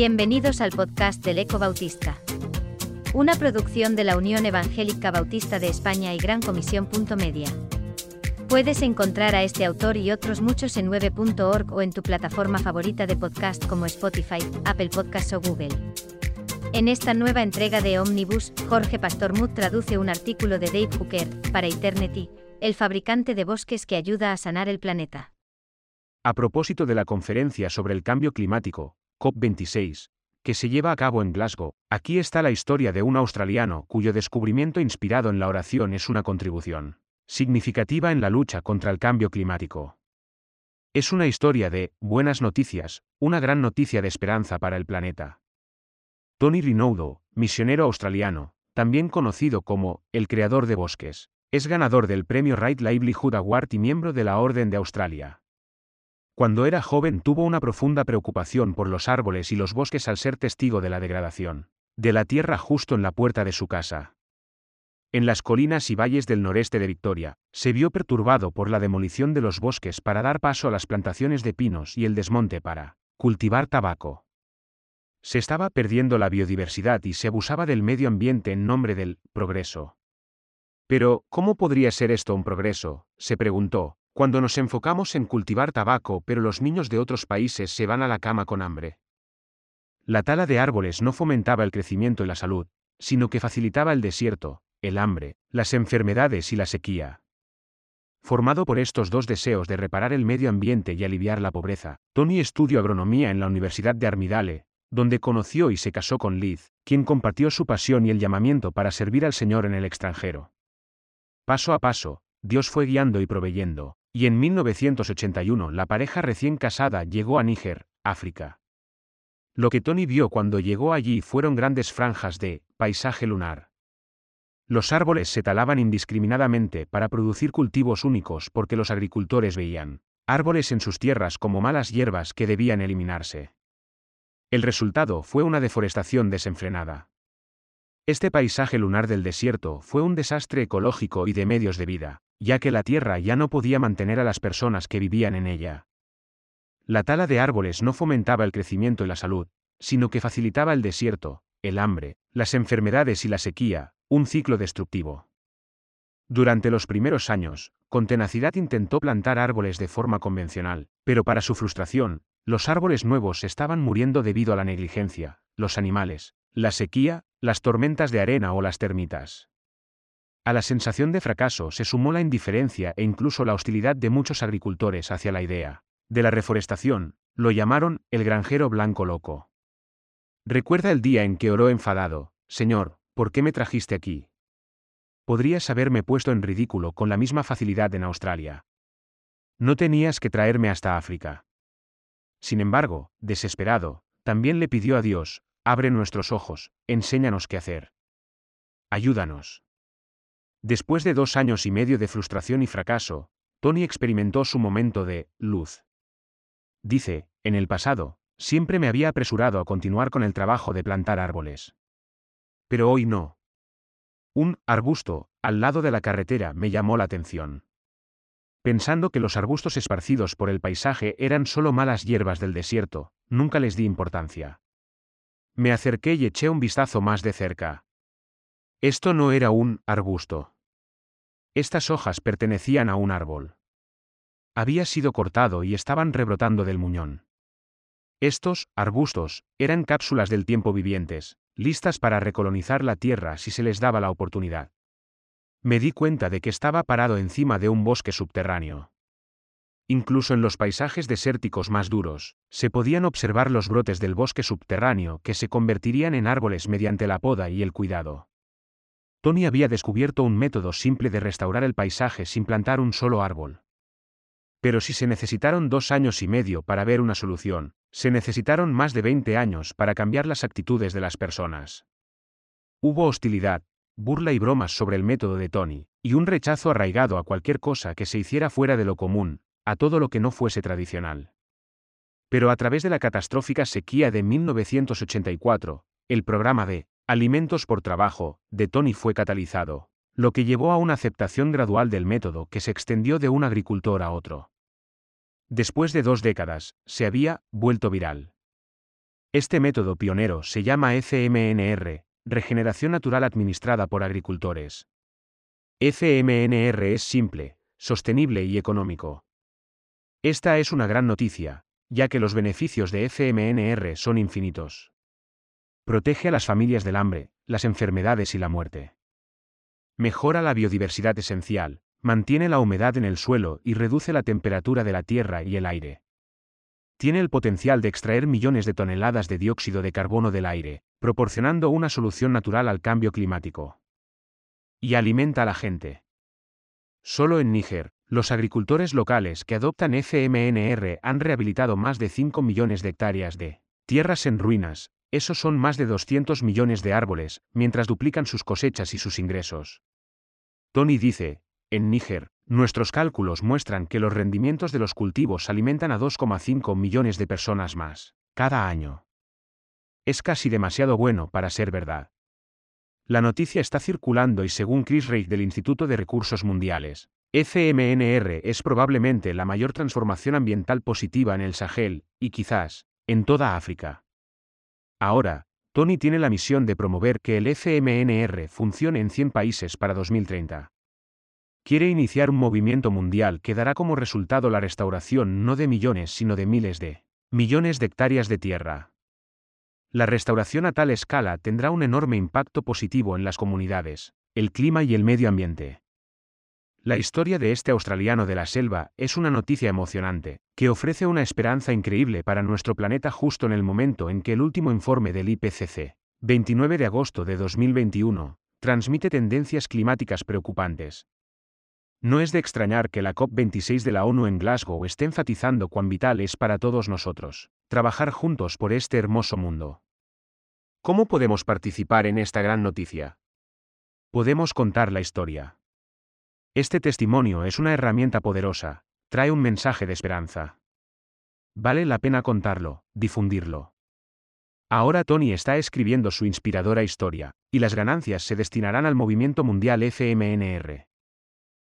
Bienvenidos al podcast del Eco Bautista. Una producción de la Unión Evangélica Bautista de España y Gran Comisión. Media. Puedes encontrar a este autor y otros muchos en 9.org o en tu plataforma favorita de podcast como Spotify, Apple Podcasts o Google. En esta nueva entrega de Omnibus, Jorge Pastor Muth traduce un artículo de Dave Hooker, para Eternity, el fabricante de bosques que ayuda a sanar el planeta. A propósito de la conferencia sobre el cambio climático, COP26, que se lleva a cabo en Glasgow, aquí está la historia de un australiano cuyo descubrimiento inspirado en la oración es una contribución significativa en la lucha contra el cambio climático. Es una historia de buenas noticias, una gran noticia de esperanza para el planeta. Tony Rinaudo, misionero australiano, también conocido como el creador de bosques, es ganador del premio Right Livelihood Award y miembro de la Orden de Australia. Cuando era joven tuvo una profunda preocupación por los árboles y los bosques al ser testigo de la degradación de la tierra justo en la puerta de su casa. En las colinas y valles del noreste de Victoria, se vio perturbado por la demolición de los bosques para dar paso a las plantaciones de pinos y el desmonte para cultivar tabaco. Se estaba perdiendo la biodiversidad y se abusaba del medio ambiente en nombre del progreso. Pero, ¿cómo podría ser esto un progreso? se preguntó, cuando nos enfocamos en cultivar tabaco pero los niños de otros países se van a la cama con hambre. La tala de árboles no fomentaba el crecimiento y la salud, sino que facilitaba el desierto, el hambre, las enfermedades y la sequía. Formado por estos dos deseos de reparar el medio ambiente y aliviar la pobreza, Tony estudió agronomía en la Universidad de Armidale, donde conoció y se casó con Liz, quien compartió su pasión y el llamamiento para servir al Señor en el extranjero. Paso a paso, Dios fue guiando y proveyendo, y en 1981 la pareja recién casada llegó a Níger, África. Lo que Tony vio cuando llegó allí fueron grandes franjas de paisaje lunar. Los árboles se talaban indiscriminadamente para producir cultivos únicos porque los agricultores veían árboles en sus tierras como malas hierbas que debían eliminarse. El resultado fue una deforestación desenfrenada. Este paisaje lunar del desierto fue un desastre ecológico y de medios de vida, ya que la tierra ya no podía mantener a las personas que vivían en ella. La tala de árboles no fomentaba el crecimiento y la salud, sino que facilitaba el desierto, el hambre, las enfermedades y la sequía, un ciclo destructivo. Durante los primeros años, con tenacidad intentó plantar árboles de forma convencional, pero para su frustración, los árboles nuevos estaban muriendo debido a la negligencia, los animales, la sequía, las tormentas de arena o las termitas. A la sensación de fracaso se sumó la indiferencia e incluso la hostilidad de muchos agricultores hacia la idea de la reforestación, lo llamaron el granjero blanco loco. Recuerda el día en que oró enfadado, Señor, ¿por qué me trajiste aquí? Podrías haberme puesto en ridículo con la misma facilidad en Australia. No tenías que traerme hasta África. Sin embargo, desesperado, también le pidió a Dios, abre nuestros ojos, enséñanos qué hacer. Ayúdanos. Después de dos años y medio de frustración y fracaso, Tony experimentó su momento de luz. Dice, en el pasado, siempre me había apresurado a continuar con el trabajo de plantar árboles. Pero hoy no. Un arbusto, al lado de la carretera, me llamó la atención. Pensando que los arbustos esparcidos por el paisaje eran solo malas hierbas del desierto, nunca les di importancia. Me acerqué y eché un vistazo más de cerca. Esto no era un arbusto. Estas hojas pertenecían a un árbol. Había sido cortado y estaban rebrotando del muñón. Estos, arbustos, eran cápsulas del tiempo vivientes, listas para recolonizar la Tierra si se les daba la oportunidad. Me di cuenta de que estaba parado encima de un bosque subterráneo. Incluso en los paisajes desérticos más duros, se podían observar los brotes del bosque subterráneo que se convertirían en árboles mediante la poda y el cuidado. Tony había descubierto un método simple de restaurar el paisaje sin plantar un solo árbol. Pero si se necesitaron dos años y medio para ver una solución, se necesitaron más de 20 años para cambiar las actitudes de las personas. Hubo hostilidad, burla y bromas sobre el método de Tony, y un rechazo arraigado a cualquier cosa que se hiciera fuera de lo común, a todo lo que no fuese tradicional. Pero a través de la catastrófica sequía de 1984, el programa de Alimentos por Trabajo, de Tony fue catalizado, lo que llevó a una aceptación gradual del método que se extendió de un agricultor a otro. Después de dos décadas, se había vuelto viral. Este método pionero se llama FMNR, regeneración natural administrada por agricultores. FMNR es simple, sostenible y económico. Esta es una gran noticia, ya que los beneficios de FMNR son infinitos. Protege a las familias del hambre, las enfermedades y la muerte. Mejora la biodiversidad esencial, mantiene la humedad en el suelo y reduce la temperatura de la tierra y el aire. Tiene el potencial de extraer millones de toneladas de dióxido de carbono del aire, proporcionando una solución natural al cambio climático. Y alimenta a la gente. Solo en Níger, los agricultores locales que adoptan FMNR han rehabilitado más de 5 millones de hectáreas de tierras en ruinas, esos son más de 200 millones de árboles, mientras duplican sus cosechas y sus ingresos. Tony dice, en Níger, nuestros cálculos muestran que los rendimientos de los cultivos alimentan a 2,5 millones de personas más, cada año. Es casi demasiado bueno para ser verdad. La noticia está circulando y según Chris Reich del Instituto de Recursos Mundiales, FMNR es probablemente la mayor transformación ambiental positiva en el Sahel, y quizás, en toda África. Ahora, Tony tiene la misión de promover que el FMNR funcione en 100 países para 2030. Quiere iniciar un movimiento mundial que dará como resultado la restauración no de millones sino de miles de millones de hectáreas de tierra. La restauración a tal escala tendrá un enorme impacto positivo en las comunidades, el clima y el medio ambiente. La historia de este australiano de la selva es una noticia emocionante, que ofrece una esperanza increíble para nuestro planeta justo en el momento en que el último informe del IPCC, 29 de agosto de 2021, transmite tendencias climáticas preocupantes. No es de extrañar que la COP26 de la ONU en Glasgow esté enfatizando cuán vital es para todos nosotros, trabajar juntos por este hermoso mundo. ¿Cómo podemos participar en esta gran noticia? Podemos contar la historia. Este testimonio es una herramienta poderosa, trae un mensaje de esperanza. Vale la pena contarlo, difundirlo. Ahora Tony está escribiendo su inspiradora historia, y las ganancias se destinarán al movimiento mundial FMNR.